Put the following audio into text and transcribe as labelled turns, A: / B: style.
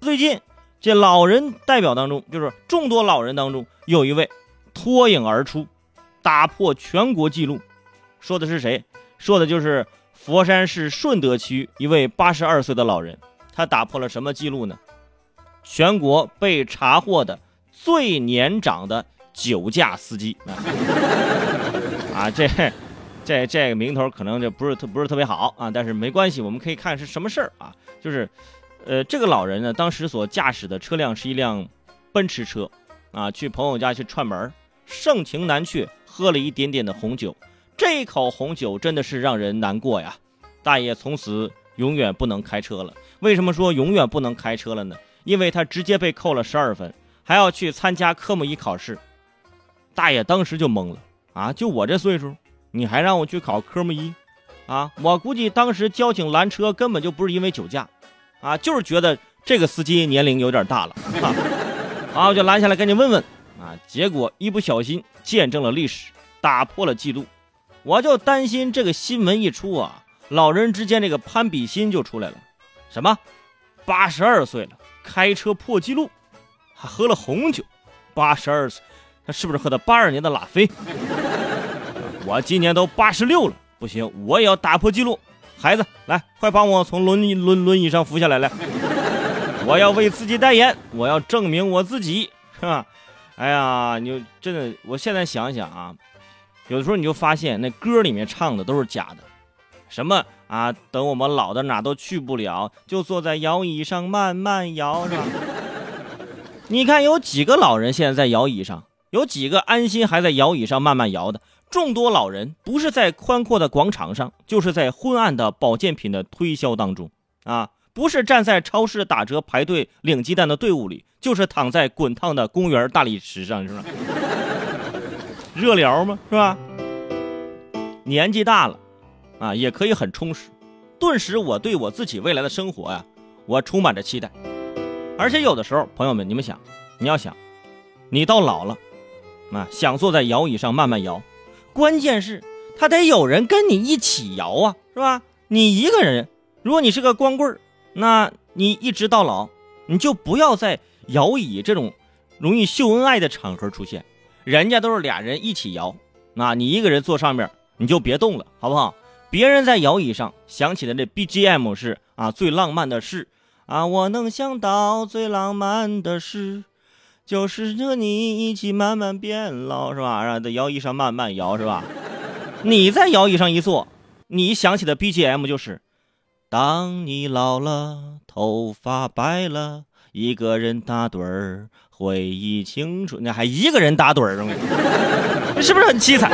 A: 最近这老人代表当中，就是众多老人当中，有一位脱颖而出，打破全国纪录。说的是谁？说的就是佛山市顺德区一位八十二岁的老人。他打破了什么记录呢？全国被查获的最年长的酒驾司机 啊！这这这个名头可能就不是特不是特别好啊，但是没关系，我们可以看是什么事儿啊？就是。呃，这个老人呢，当时所驾驶的车辆是一辆奔驰车，啊，去朋友家去串门，盛情难却，喝了一点点的红酒，这一口红酒真的是让人难过呀。大爷从此永远不能开车了。为什么说永远不能开车了呢？因为他直接被扣了十二分，还要去参加科目一考试。大爷当时就懵了，啊，就我这岁数，你还让我去考科目一？啊，我估计当时交警拦车根本就不是因为酒驾。啊，就是觉得这个司机年龄有点大了，啊，我就拦下来赶紧问问，啊，结果一不小心见证了历史，打破了记录，我就担心这个新闻一出啊，老人之间这个攀比心就出来了，什么，八十二岁了开车破纪录，还喝了红酒，八十二岁，他是不是喝的八二年的拉菲？我今年都八十六了，不行，我也要打破记录。孩子，来，快帮我从轮椅轮轮椅上扶下来！来，我要为自己代言，我要证明我自己，是吧？哎呀，你就真的，我现在想想啊，有的时候你就发现那歌里面唱的都是假的，什么啊？等我们老的哪都去不了，就坐在摇椅上慢慢摇，是吧？你看有几个老人现在在摇椅上？有几个安心还在摇椅上慢慢摇的？众多老人不是在宽阔的广场上，就是在昏暗的保健品的推销当中啊！不是站在超市打折排队领鸡蛋的队伍里，就是躺在滚烫的公园大理石上，是吧？热疗吗？是吧？年纪大了啊，也可以很充实。顿时，我对我自己未来的生活呀，我充满着期待。而且有的时候，朋友们，你们想，你要想，你到老了啊，想坐在摇椅上慢慢摇。关键是，他得有人跟你一起摇啊，是吧？你一个人，如果你是个光棍，那你一直到老，你就不要在摇椅这种容易秀恩爱的场合出现。人家都是俩人一起摇，那你一个人坐上面，你就别动了，好不好？别人在摇椅上响起的这 BGM 是啊，最浪漫的事啊，我能想到最浪漫的事。就是和你一起慢慢变老，是吧？让在摇椅上慢慢摇，是吧？你在摇椅上一坐，你想起的 BGM 就是：当你老了，头发白了，一个人打盹儿，回忆青春。你还一个人打盹儿，是不是很凄惨？